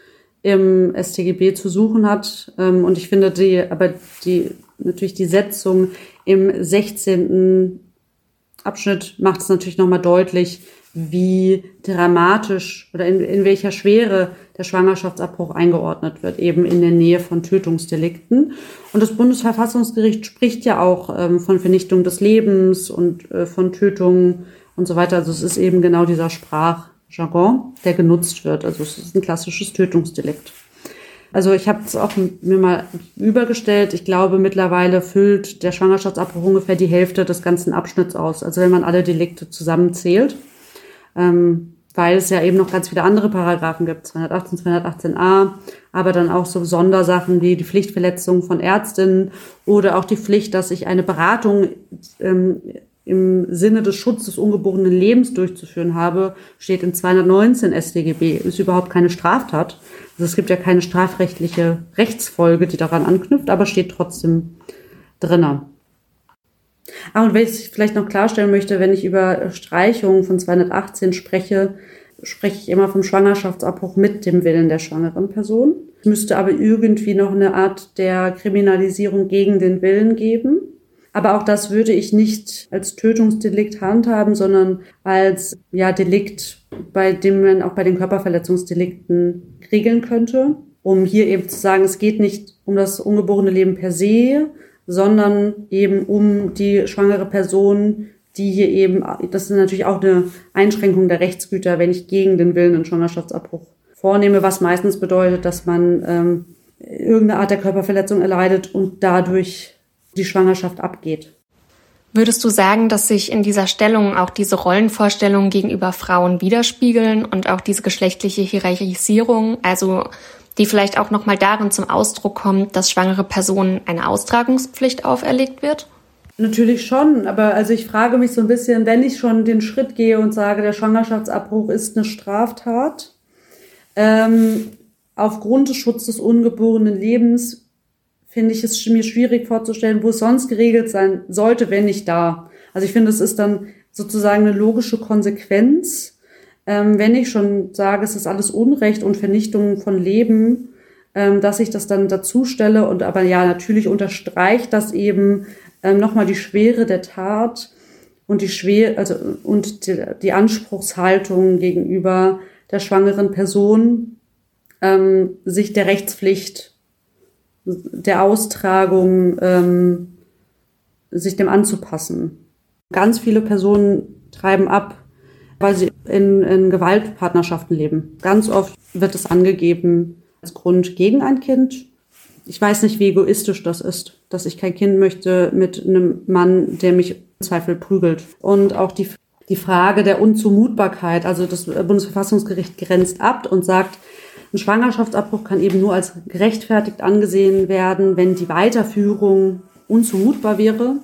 im StGB zu suchen hat. Ähm, und ich finde die, aber die, natürlich die Setzung im 16. Abschnitt macht es natürlich nochmal deutlich, wie dramatisch oder in, in welcher Schwere der Schwangerschaftsabbruch eingeordnet wird, eben in der Nähe von Tötungsdelikten. Und das Bundesverfassungsgericht spricht ja auch ähm, von Vernichtung des Lebens und äh, von Tötungen und so weiter. Also es ist eben genau dieser Sprachjargon, der genutzt wird. Also es ist ein klassisches Tötungsdelikt. Also ich habe es auch mir mal übergestellt. Ich glaube, mittlerweile füllt der Schwangerschaftsabbruch ungefähr die Hälfte des ganzen Abschnitts aus. Also wenn man alle Delikte zusammenzählt. Ähm, weil es ja eben noch ganz viele andere Paragraphen gibt, 218, 218a, aber dann auch so Sondersachen wie die Pflichtverletzung von Ärztinnen oder auch die Pflicht, dass ich eine Beratung ähm, im Sinne des Schutzes des ungeborenen Lebens durchzuführen habe, steht in 219 StGB, ist überhaupt keine Straftat. Also es gibt ja keine strafrechtliche Rechtsfolge, die daran anknüpft, aber steht trotzdem drinnen. Ah, und wenn ich vielleicht noch klarstellen möchte, wenn ich über Streichungen von 218 spreche, spreche ich immer vom Schwangerschaftsabbruch mit dem Willen der schwangeren Person. Es müsste aber irgendwie noch eine Art der Kriminalisierung gegen den Willen geben. Aber auch das würde ich nicht als Tötungsdelikt handhaben, sondern als ja, Delikt, bei dem man auch bei den Körperverletzungsdelikten regeln könnte, um hier eben zu sagen, es geht nicht um das ungeborene Leben per se, sondern eben um die schwangere Person, die hier eben, das ist natürlich auch eine Einschränkung der Rechtsgüter, wenn ich gegen den Willen einen Schwangerschaftsabbruch vornehme, was meistens bedeutet, dass man ähm, irgendeine Art der Körperverletzung erleidet und dadurch die Schwangerschaft abgeht. Würdest du sagen, dass sich in dieser Stellung auch diese Rollenvorstellungen gegenüber Frauen widerspiegeln und auch diese geschlechtliche Hierarchisierung, also die vielleicht auch nochmal darin zum Ausdruck kommt, dass schwangere Personen eine Austragungspflicht auferlegt wird? Natürlich schon, aber also ich frage mich so ein bisschen, wenn ich schon den Schritt gehe und sage, der Schwangerschaftsabbruch ist eine Straftat, ähm, aufgrund des Schutzes des ungeborenen Lebens finde ich es mir schwierig vorzustellen, wo es sonst geregelt sein sollte, wenn nicht da. Also ich finde, es ist dann sozusagen eine logische Konsequenz, ähm, wenn ich schon sage, es ist alles Unrecht und Vernichtung von Leben, ähm, dass ich das dann dazu stelle und aber ja, natürlich unterstreicht das eben ähm, nochmal die Schwere der Tat und die Schwere, also und die, die Anspruchshaltung gegenüber der schwangeren Person, ähm, sich der Rechtspflicht der Austragung ähm, sich dem anzupassen. Ganz viele Personen treiben ab, weil sie in, in Gewaltpartnerschaften leben. Ganz oft wird es angegeben als Grund gegen ein Kind. Ich weiß nicht, wie egoistisch das ist, dass ich kein Kind möchte mit einem Mann, der mich im Zweifel prügelt. Und auch die, die Frage der Unzumutbarkeit, also das Bundesverfassungsgericht grenzt ab und sagt, ein Schwangerschaftsabbruch kann eben nur als gerechtfertigt angesehen werden, wenn die Weiterführung unzumutbar wäre.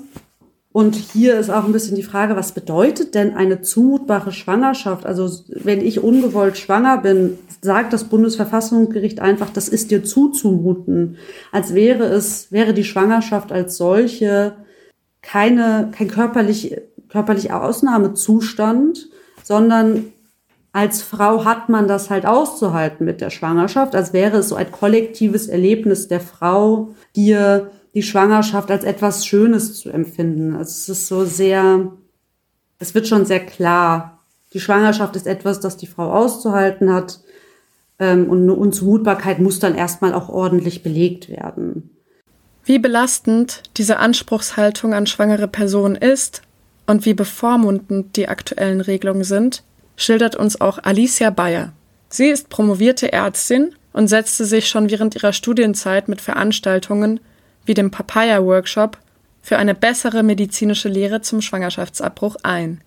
Und hier ist auch ein bisschen die Frage, was bedeutet denn eine zumutbare Schwangerschaft? Also wenn ich ungewollt schwanger bin, sagt das Bundesverfassungsgericht einfach, das ist dir zuzumuten, als wäre es, wäre die Schwangerschaft als solche keine, kein körperlich, körperlicher Ausnahmezustand, sondern als Frau hat man das halt auszuhalten mit der Schwangerschaft, als wäre es so ein kollektives Erlebnis der Frau, hier die Schwangerschaft als etwas Schönes zu empfinden. Also es ist so sehr, es wird schon sehr klar. Die Schwangerschaft ist etwas, das die Frau auszuhalten hat. Ähm, und eine Unzumutbarkeit muss dann erstmal auch ordentlich belegt werden. Wie belastend diese Anspruchshaltung an schwangere Personen ist und wie bevormundend die aktuellen Regelungen sind, schildert uns auch Alicia Bayer. Sie ist promovierte Ärztin und setzte sich schon während ihrer Studienzeit mit Veranstaltungen wie dem Papaya-Workshop für eine bessere medizinische Lehre zum Schwangerschaftsabbruch ein.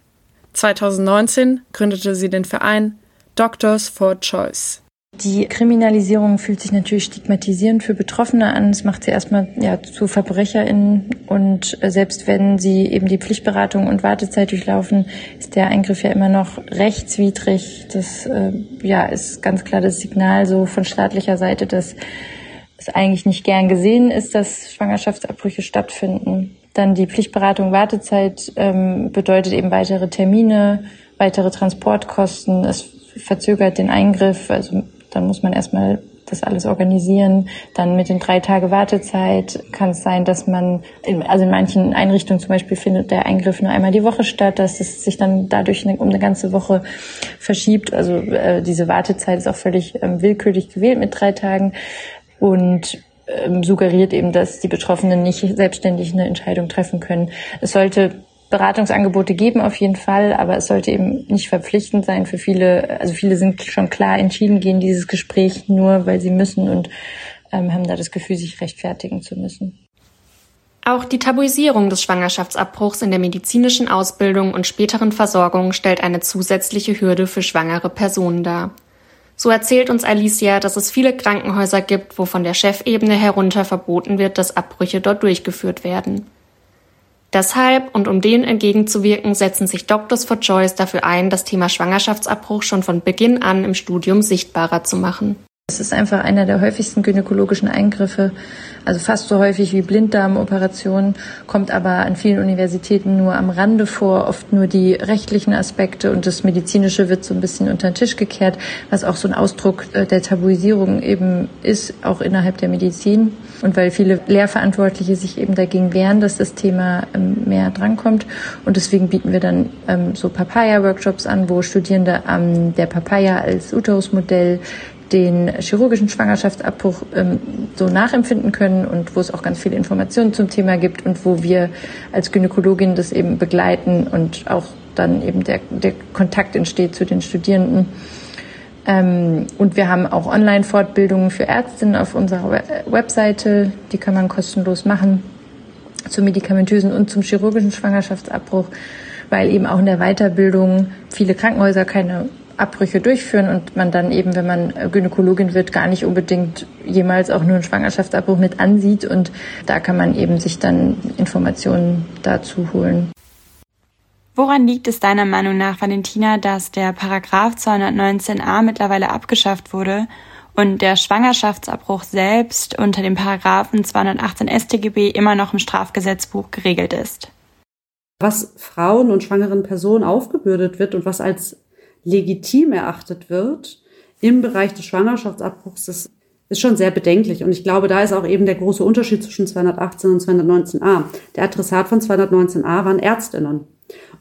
2019 gründete sie den Verein Doctors for Choice. Die Kriminalisierung fühlt sich natürlich stigmatisierend für Betroffene an. Es macht sie erstmal ja, zu VerbrecherInnen. Und äh, selbst wenn sie eben die Pflichtberatung und Wartezeit durchlaufen, ist der Eingriff ja immer noch rechtswidrig. Das äh, ja, ist ganz klar das Signal so von staatlicher Seite, dass es eigentlich nicht gern gesehen ist, dass Schwangerschaftsabbrüche stattfinden. Dann die Pflichtberatung Wartezeit ähm, bedeutet eben weitere Termine, weitere Transportkosten. Es verzögert den Eingriff. Also dann muss man erstmal das alles organisieren. Dann mit den drei Tage Wartezeit kann es sein, dass man, in, also in manchen Einrichtungen zum Beispiel findet der Eingriff nur einmal die Woche statt, dass es sich dann dadurch eine, um eine ganze Woche verschiebt. Also äh, diese Wartezeit ist auch völlig ähm, willkürlich gewählt mit drei Tagen und ähm, suggeriert eben, dass die Betroffenen nicht selbstständig eine Entscheidung treffen können. Es sollte Beratungsangebote geben auf jeden Fall, aber es sollte eben nicht verpflichtend sein für viele. Also viele sind schon klar entschieden, gehen dieses Gespräch nur, weil sie müssen und ähm, haben da das Gefühl, sich rechtfertigen zu müssen. Auch die Tabuisierung des Schwangerschaftsabbruchs in der medizinischen Ausbildung und späteren Versorgung stellt eine zusätzliche Hürde für schwangere Personen dar. So erzählt uns Alicia, dass es viele Krankenhäuser gibt, wo von der Chefebene herunter verboten wird, dass Abbrüche dort durchgeführt werden. Deshalb und um denen entgegenzuwirken, setzen sich Doctors for Choice dafür ein, das Thema Schwangerschaftsabbruch schon von Beginn an im Studium sichtbarer zu machen. Es ist einfach einer der häufigsten gynäkologischen Eingriffe, also fast so häufig wie Blinddarmoperationen, kommt aber an vielen Universitäten nur am Rande vor, oft nur die rechtlichen Aspekte und das Medizinische wird so ein bisschen unter den Tisch gekehrt, was auch so ein Ausdruck äh, der Tabuisierung eben ist, auch innerhalb der Medizin. Und weil viele Lehrverantwortliche sich eben dagegen wehren, dass das Thema ähm, mehr drankommt. Und deswegen bieten wir dann ähm, so Papaya-Workshops an, wo Studierende am der Papaya als Uterusmodell den chirurgischen Schwangerschaftsabbruch ähm, so nachempfinden können und wo es auch ganz viele Informationen zum Thema gibt und wo wir als Gynäkologin das eben begleiten und auch dann eben der, der Kontakt entsteht zu den Studierenden. Ähm, und wir haben auch Online-Fortbildungen für Ärztinnen auf unserer Webseite, die kann man kostenlos machen zum medikamentösen und zum chirurgischen Schwangerschaftsabbruch, weil eben auch in der Weiterbildung viele Krankenhäuser keine Abbrüche durchführen und man dann eben, wenn man Gynäkologin wird, gar nicht unbedingt jemals auch nur einen Schwangerschaftsabbruch mit ansieht. Und da kann man eben sich dann Informationen dazu holen. Woran liegt es deiner Meinung nach, Valentina, dass der Paragraph 219a mittlerweile abgeschafft wurde und der Schwangerschaftsabbruch selbst unter dem Paragraphen 218 StGB immer noch im Strafgesetzbuch geregelt ist? Was Frauen und schwangeren Personen aufgebürdet wird und was als legitim erachtet wird im Bereich des Schwangerschaftsabbruchs, das ist schon sehr bedenklich. Und ich glaube, da ist auch eben der große Unterschied zwischen 218 und 219a. Der Adressat von 219a waren Ärztinnen.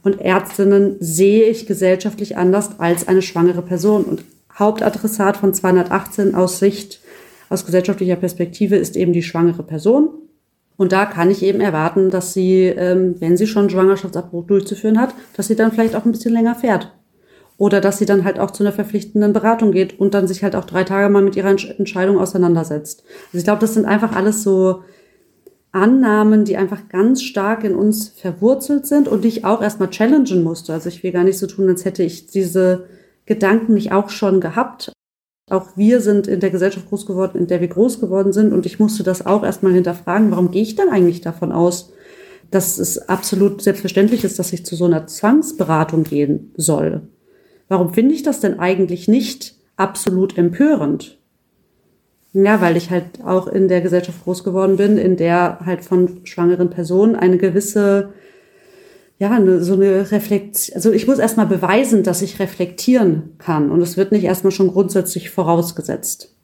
Und Ärztinnen sehe ich gesellschaftlich anders als eine schwangere Person. Und Hauptadressat von 218 aus Sicht, aus gesellschaftlicher Perspektive ist eben die schwangere Person. Und da kann ich eben erwarten, dass sie, ähm, wenn sie schon Schwangerschaftsabbruch durchzuführen hat, dass sie dann vielleicht auch ein bisschen länger fährt. Oder dass sie dann halt auch zu einer verpflichtenden Beratung geht und dann sich halt auch drei Tage mal mit ihrer Entscheidung auseinandersetzt. Also ich glaube, das sind einfach alles so Annahmen, die einfach ganz stark in uns verwurzelt sind und die ich auch erstmal challengen musste. Also ich will gar nicht so tun, als hätte ich diese Gedanken nicht auch schon gehabt. Auch wir sind in der Gesellschaft groß geworden, in der wir groß geworden sind. Und ich musste das auch erstmal hinterfragen. Warum gehe ich dann eigentlich davon aus, dass es absolut selbstverständlich ist, dass ich zu so einer Zwangsberatung gehen soll? Warum finde ich das denn eigentlich nicht absolut empörend? Ja, weil ich halt auch in der Gesellschaft groß geworden bin, in der halt von schwangeren Personen eine gewisse, ja, eine, so eine Reflexion, also ich muss erstmal beweisen, dass ich reflektieren kann. Und es wird nicht erstmal schon grundsätzlich vorausgesetzt.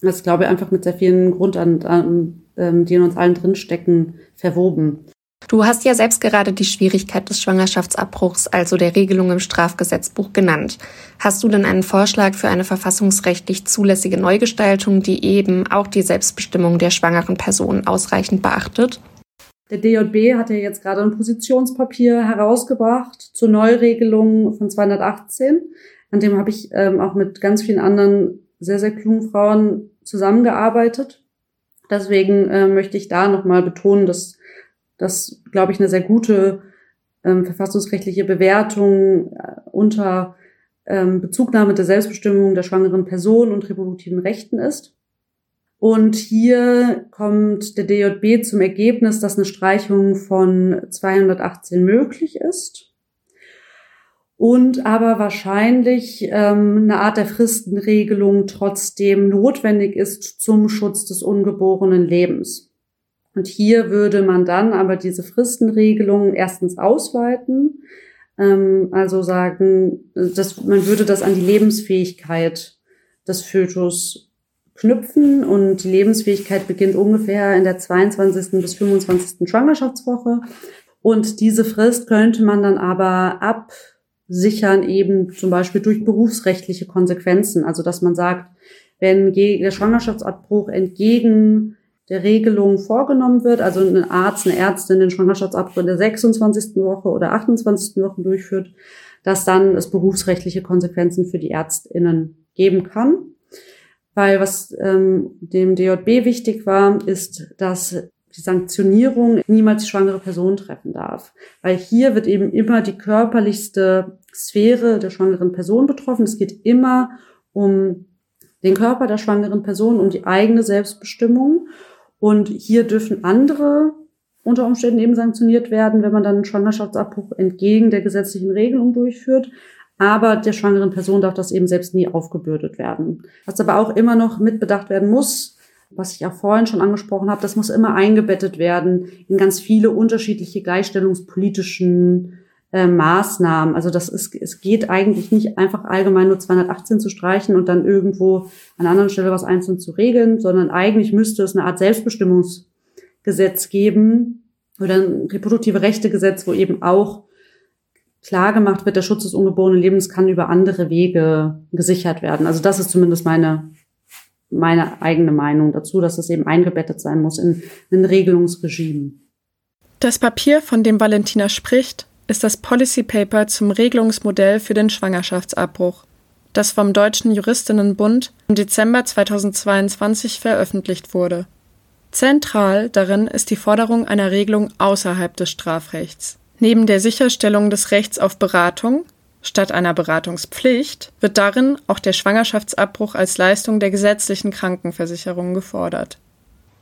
Das glaube ich, einfach mit sehr vielen Grundannahmen, die in uns allen drinstecken, verwoben. Du hast ja selbst gerade die Schwierigkeit des Schwangerschaftsabbruchs, also der Regelung im Strafgesetzbuch genannt. Hast du denn einen Vorschlag für eine verfassungsrechtlich zulässige Neugestaltung, die eben auch die Selbstbestimmung der schwangeren Person ausreichend beachtet? Der DJB hat ja jetzt gerade ein Positionspapier herausgebracht zur Neuregelung von 218. An dem habe ich ähm, auch mit ganz vielen anderen sehr, sehr klugen Frauen zusammengearbeitet. Deswegen äh, möchte ich da nochmal betonen, dass das, glaube ich, eine sehr gute ähm, verfassungsrechtliche Bewertung äh, unter ähm, Bezugnahme der Selbstbestimmung der schwangeren Person und reproduktiven Rechten ist. Und hier kommt der DJB zum Ergebnis, dass eine Streichung von 218 möglich ist und aber wahrscheinlich ähm, eine Art der Fristenregelung trotzdem notwendig ist zum Schutz des ungeborenen Lebens. Und hier würde man dann aber diese Fristenregelung erstens ausweiten, ähm, also sagen, dass man würde das an die Lebensfähigkeit des Fötus knüpfen und die Lebensfähigkeit beginnt ungefähr in der 22. bis 25. Schwangerschaftswoche. Und diese Frist könnte man dann aber absichern eben zum Beispiel durch berufsrechtliche Konsequenzen. Also dass man sagt, wenn der Schwangerschaftsabbruch entgegen der Regelung vorgenommen wird, also ein Arzt, eine Ärztin den Schwangerschaftsabbruch in der 26. Woche oder 28. Woche durchführt, dass dann es berufsrechtliche Konsequenzen für die ÄrztInnen geben kann. Weil was ähm, dem DJB wichtig war, ist, dass die Sanktionierung niemals die schwangere Person treffen darf. Weil hier wird eben immer die körperlichste Sphäre der schwangeren Person betroffen. Es geht immer um den Körper der schwangeren Person, um die eigene Selbstbestimmung. Und hier dürfen andere unter Umständen eben sanktioniert werden, wenn man dann einen Schwangerschaftsabbruch entgegen der gesetzlichen Regelung durchführt. aber der schwangeren Person darf das eben selbst nie aufgebürdet werden. Was aber auch immer noch mitbedacht werden muss, was ich auch vorhin schon angesprochen habe, das muss immer eingebettet werden in ganz viele unterschiedliche gleichstellungspolitischen äh, Maßnahmen. Also das ist, es geht eigentlich nicht einfach allgemein nur 218 zu streichen und dann irgendwo an anderen Stelle was einzeln zu regeln, sondern eigentlich müsste es eine Art Selbstbestimmungsgesetz geben oder ein reproduktive Rechtegesetz, wo eben auch klar gemacht wird, der Schutz des ungeborenen Lebens kann über andere Wege gesichert werden. Also das ist zumindest meine, meine eigene Meinung dazu, dass es eben eingebettet sein muss in ein Regelungsregime. Das Papier, von dem Valentina spricht, ist das Policy Paper zum Regelungsmodell für den Schwangerschaftsabbruch, das vom Deutschen Juristinnenbund im Dezember 2022 veröffentlicht wurde. Zentral darin ist die Forderung einer Regelung außerhalb des Strafrechts. Neben der Sicherstellung des Rechts auf Beratung statt einer Beratungspflicht wird darin auch der Schwangerschaftsabbruch als Leistung der gesetzlichen Krankenversicherung gefordert.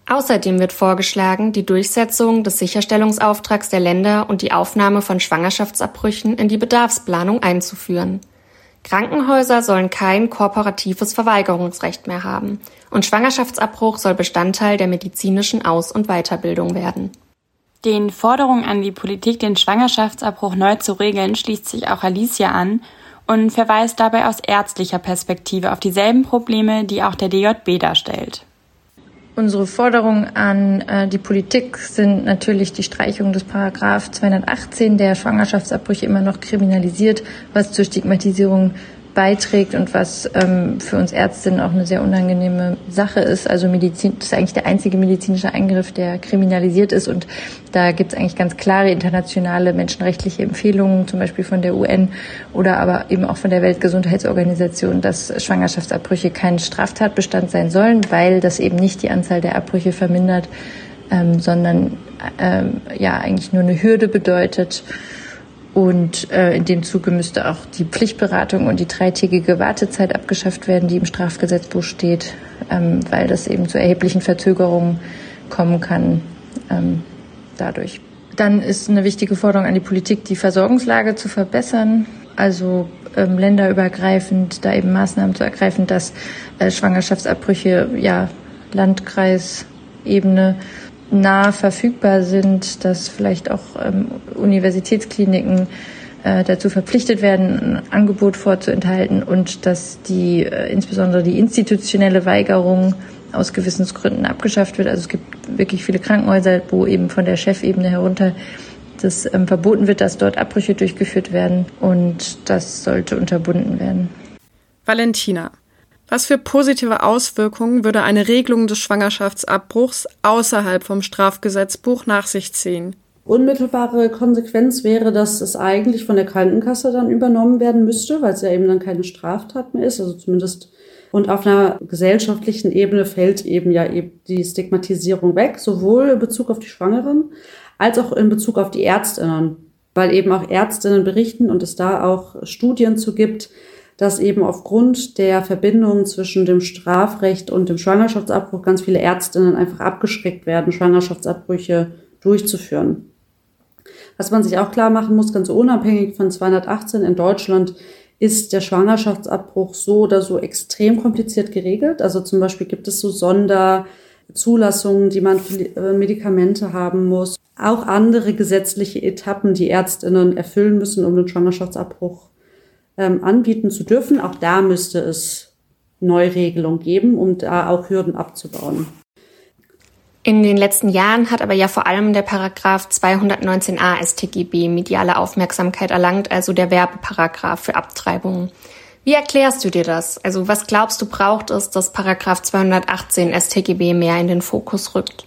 Außerdem wird vorgeschlagen, die Durchsetzung des Sicherstellungsauftrags der Länder und die Aufnahme von Schwangerschaftsabbrüchen in die Bedarfsplanung einzuführen. Krankenhäuser sollen kein kooperatives Verweigerungsrecht mehr haben und Schwangerschaftsabbruch soll Bestandteil der medizinischen Aus- und Weiterbildung werden. Den Forderungen an die Politik, den Schwangerschaftsabbruch neu zu regeln, schließt sich auch Alicia an und verweist dabei aus ärztlicher Perspektive auf dieselben Probleme, die auch der DJB darstellt. Unsere Forderungen an äh, die Politik sind natürlich die Streichung des Paragraph 218, der Schwangerschaftsabbrüche immer noch kriminalisiert, was zur Stigmatisierung beiträgt und was ähm, für uns Ärztinnen auch eine sehr unangenehme Sache ist. Also Medizin, das ist eigentlich der einzige medizinische Eingriff, der kriminalisiert ist. Und da gibt es eigentlich ganz klare internationale menschenrechtliche Empfehlungen, zum Beispiel von der UN oder aber eben auch von der Weltgesundheitsorganisation, dass Schwangerschaftsabbrüche kein Straftatbestand sein sollen, weil das eben nicht die Anzahl der Abbrüche vermindert, ähm, sondern ähm, ja eigentlich nur eine Hürde bedeutet. Und äh, in dem Zuge müsste auch die Pflichtberatung und die dreitägige Wartezeit abgeschafft werden, die im Strafgesetzbuch steht, ähm, weil das eben zu erheblichen Verzögerungen kommen kann ähm, dadurch. Dann ist eine wichtige Forderung an die Politik, die Versorgungslage zu verbessern, also ähm, länderübergreifend da eben Maßnahmen zu ergreifen, dass äh, Schwangerschaftsabbrüche ja Landkreisebene nah verfügbar sind, dass vielleicht auch ähm, Universitätskliniken äh, dazu verpflichtet werden, ein Angebot vorzuenthalten und dass die äh, insbesondere die institutionelle Weigerung aus Gewissensgründen abgeschafft wird. Also es gibt wirklich viele Krankenhäuser, wo eben von der Chefebene herunter das ähm, verboten wird, dass dort Abbrüche durchgeführt werden und das sollte unterbunden werden. Valentina, was für positive Auswirkungen würde eine Regelung des Schwangerschaftsabbruchs außerhalb vom Strafgesetzbuch nach sich ziehen? Unmittelbare Konsequenz wäre, dass es eigentlich von der Krankenkasse dann übernommen werden müsste, weil es ja eben dann keine Straftat mehr ist, also zumindest und auf einer gesellschaftlichen Ebene fällt eben ja eben die Stigmatisierung weg, sowohl in Bezug auf die Schwangeren als auch in Bezug auf die Ärztinnen, weil eben auch Ärztinnen berichten und es da auch Studien zu gibt, dass eben aufgrund der Verbindung zwischen dem Strafrecht und dem Schwangerschaftsabbruch ganz viele Ärztinnen einfach abgeschreckt werden, Schwangerschaftsabbrüche durchzuführen. Was man sich auch klar machen muss, ganz unabhängig von 218 in Deutschland, ist der Schwangerschaftsabbruch so oder so extrem kompliziert geregelt. Also zum Beispiel gibt es so Sonderzulassungen, die man für äh, Medikamente haben muss. Auch andere gesetzliche Etappen, die Ärztinnen erfüllen müssen, um den Schwangerschaftsabbruch ähm, anbieten zu dürfen. Auch da müsste es Neuregelung geben, um da auch Hürden abzubauen. In den letzten Jahren hat aber ja vor allem der Paragraph 219a StGB mediale Aufmerksamkeit erlangt, also der Werbeparagraph für Abtreibungen. Wie erklärst du dir das? Also was glaubst du braucht es, dass Paragraph 218 StGB mehr in den Fokus rückt?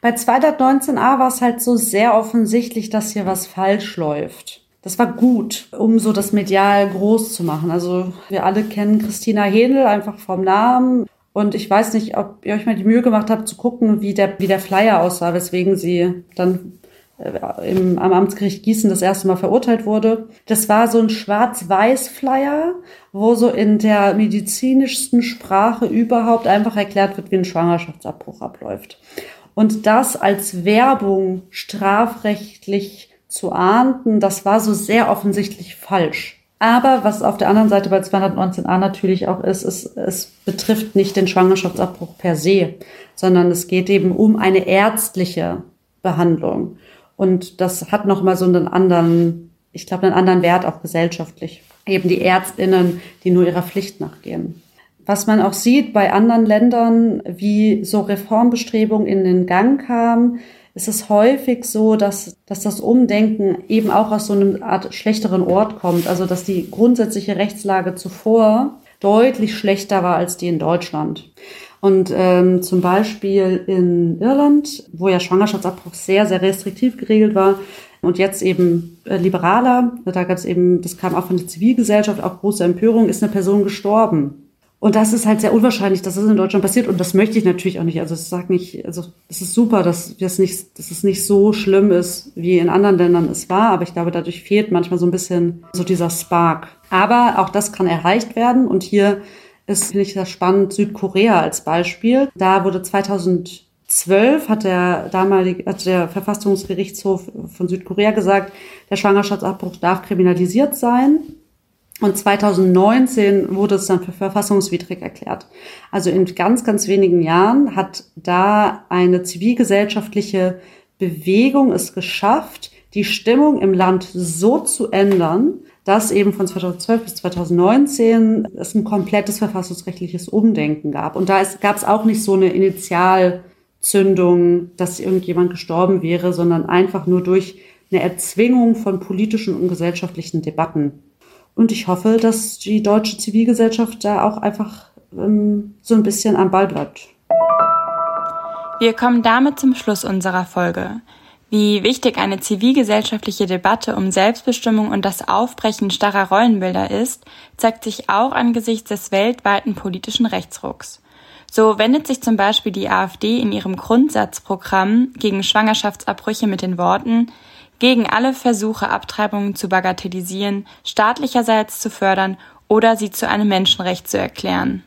Bei 219a war es halt so sehr offensichtlich, dass hier was falsch läuft das war gut, um so das medial groß zu machen. Also wir alle kennen Christina Hähnel einfach vom Namen. Und ich weiß nicht, ob ihr euch mal die Mühe gemacht habt, zu gucken, wie der, wie der Flyer aussah, weswegen sie dann äh, im, am Amtsgericht Gießen das erste Mal verurteilt wurde. Das war so ein Schwarz-Weiß-Flyer, wo so in der medizinischsten Sprache überhaupt einfach erklärt wird, wie ein Schwangerschaftsabbruch abläuft. Und das als Werbung strafrechtlich zu ahnden, das war so sehr offensichtlich falsch. Aber was auf der anderen Seite bei 219a natürlich auch ist, ist, es betrifft nicht den Schwangerschaftsabbruch per se, sondern es geht eben um eine ärztliche Behandlung. Und das hat nochmal so einen anderen, ich glaube, einen anderen Wert auch gesellschaftlich. Eben die Ärztinnen, die nur ihrer Pflicht nachgehen. Was man auch sieht bei anderen Ländern, wie so Reformbestrebungen in den Gang kamen, ist es häufig so, dass, dass das Umdenken eben auch aus so einem Art schlechteren Ort kommt. Also dass die grundsätzliche Rechtslage zuvor deutlich schlechter war als die in Deutschland. Und ähm, zum Beispiel in Irland, wo ja Schwangerschaftsabbruch sehr, sehr restriktiv geregelt war und jetzt eben äh, liberaler, da gab es eben, das kam auch von der Zivilgesellschaft, auch große Empörung, ist eine Person gestorben. Und das ist halt sehr unwahrscheinlich, dass das in Deutschland passiert. Und das möchte ich natürlich auch nicht. Also es sagt nicht, also es ist super, dass das nicht, dass es nicht so schlimm ist, wie in anderen Ländern es war. Aber ich glaube, dadurch fehlt manchmal so ein bisschen so dieser Spark. Aber auch das kann erreicht werden. Und hier ist, finde ich das spannend, Südkorea als Beispiel. Da wurde 2012 hat der damalige, hat der Verfassungsgerichtshof von Südkorea gesagt, der Schwangerschaftsabbruch darf kriminalisiert sein. Und 2019 wurde es dann für verfassungswidrig erklärt. Also in ganz, ganz wenigen Jahren hat da eine zivilgesellschaftliche Bewegung es geschafft, die Stimmung im Land so zu ändern, dass eben von 2012 bis 2019 es ein komplettes verfassungsrechtliches Umdenken gab. Und da gab es auch nicht so eine Initialzündung, dass irgendjemand gestorben wäre, sondern einfach nur durch eine Erzwingung von politischen und gesellschaftlichen Debatten. Und ich hoffe, dass die deutsche Zivilgesellschaft da auch einfach ähm, so ein bisschen am Ball bleibt. Wir kommen damit zum Schluss unserer Folge. Wie wichtig eine zivilgesellschaftliche Debatte um Selbstbestimmung und das Aufbrechen starrer Rollenbilder ist, zeigt sich auch angesichts des weltweiten politischen Rechtsrucks. So wendet sich zum Beispiel die AfD in ihrem Grundsatzprogramm gegen Schwangerschaftsabbrüche mit den Worten gegen alle Versuche, Abtreibungen zu bagatellisieren, staatlicherseits zu fördern oder sie zu einem Menschenrecht zu erklären.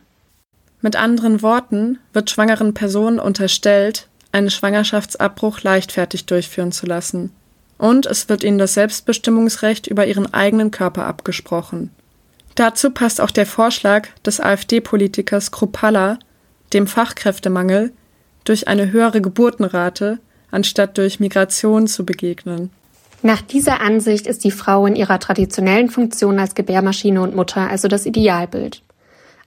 Mit anderen Worten wird schwangeren Personen unterstellt, einen Schwangerschaftsabbruch leichtfertig durchführen zu lassen. Und es wird ihnen das Selbstbestimmungsrecht über ihren eigenen Körper abgesprochen. Dazu passt auch der Vorschlag des AfD-Politikers Kruppalla, dem Fachkräftemangel durch eine höhere Geburtenrate anstatt durch Migration zu begegnen. Nach dieser Ansicht ist die Frau in ihrer traditionellen Funktion als Gebärmaschine und Mutter also das Idealbild.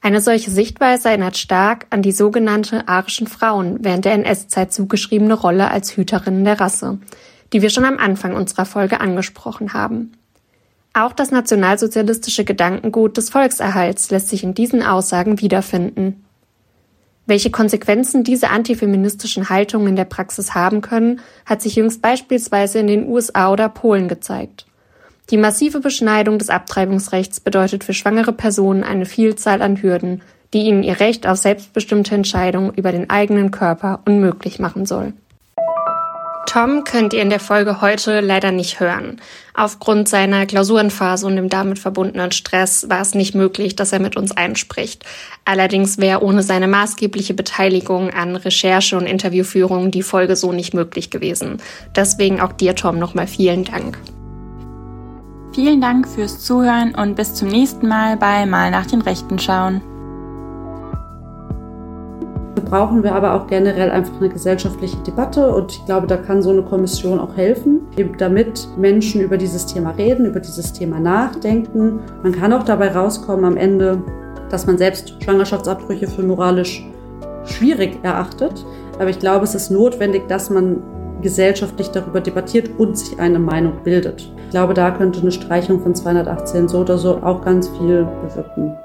Eine solche Sichtweise erinnert stark an die sogenannte arischen Frauen während der NS-Zeit zugeschriebene Rolle als Hüterinnen der Rasse, die wir schon am Anfang unserer Folge angesprochen haben. Auch das nationalsozialistische Gedankengut des Volkserhalts lässt sich in diesen Aussagen wiederfinden. Welche Konsequenzen diese antifeministischen Haltungen in der Praxis haben können, hat sich jüngst beispielsweise in den USA oder Polen gezeigt. Die massive Beschneidung des Abtreibungsrechts bedeutet für schwangere Personen eine Vielzahl an Hürden, die ihnen ihr Recht auf selbstbestimmte Entscheidungen über den eigenen Körper unmöglich machen soll. Tom könnt ihr in der Folge heute leider nicht hören. Aufgrund seiner Klausurenphase und dem damit verbundenen Stress war es nicht möglich, dass er mit uns einspricht. Allerdings wäre ohne seine maßgebliche Beteiligung an Recherche und Interviewführung die Folge so nicht möglich gewesen. Deswegen auch dir, Tom, nochmal vielen Dank. Vielen Dank fürs Zuhören und bis zum nächsten Mal bei Mal nach den Rechten schauen brauchen wir aber auch generell einfach eine gesellschaftliche Debatte und ich glaube, da kann so eine Kommission auch helfen, damit Menschen über dieses Thema reden, über dieses Thema nachdenken. Man kann auch dabei rauskommen am Ende, dass man selbst Schwangerschaftsabbrüche für moralisch schwierig erachtet. Aber ich glaube, es ist notwendig, dass man gesellschaftlich darüber debattiert und sich eine Meinung bildet. Ich glaube, da könnte eine Streichung von 218 so oder so auch ganz viel bewirken.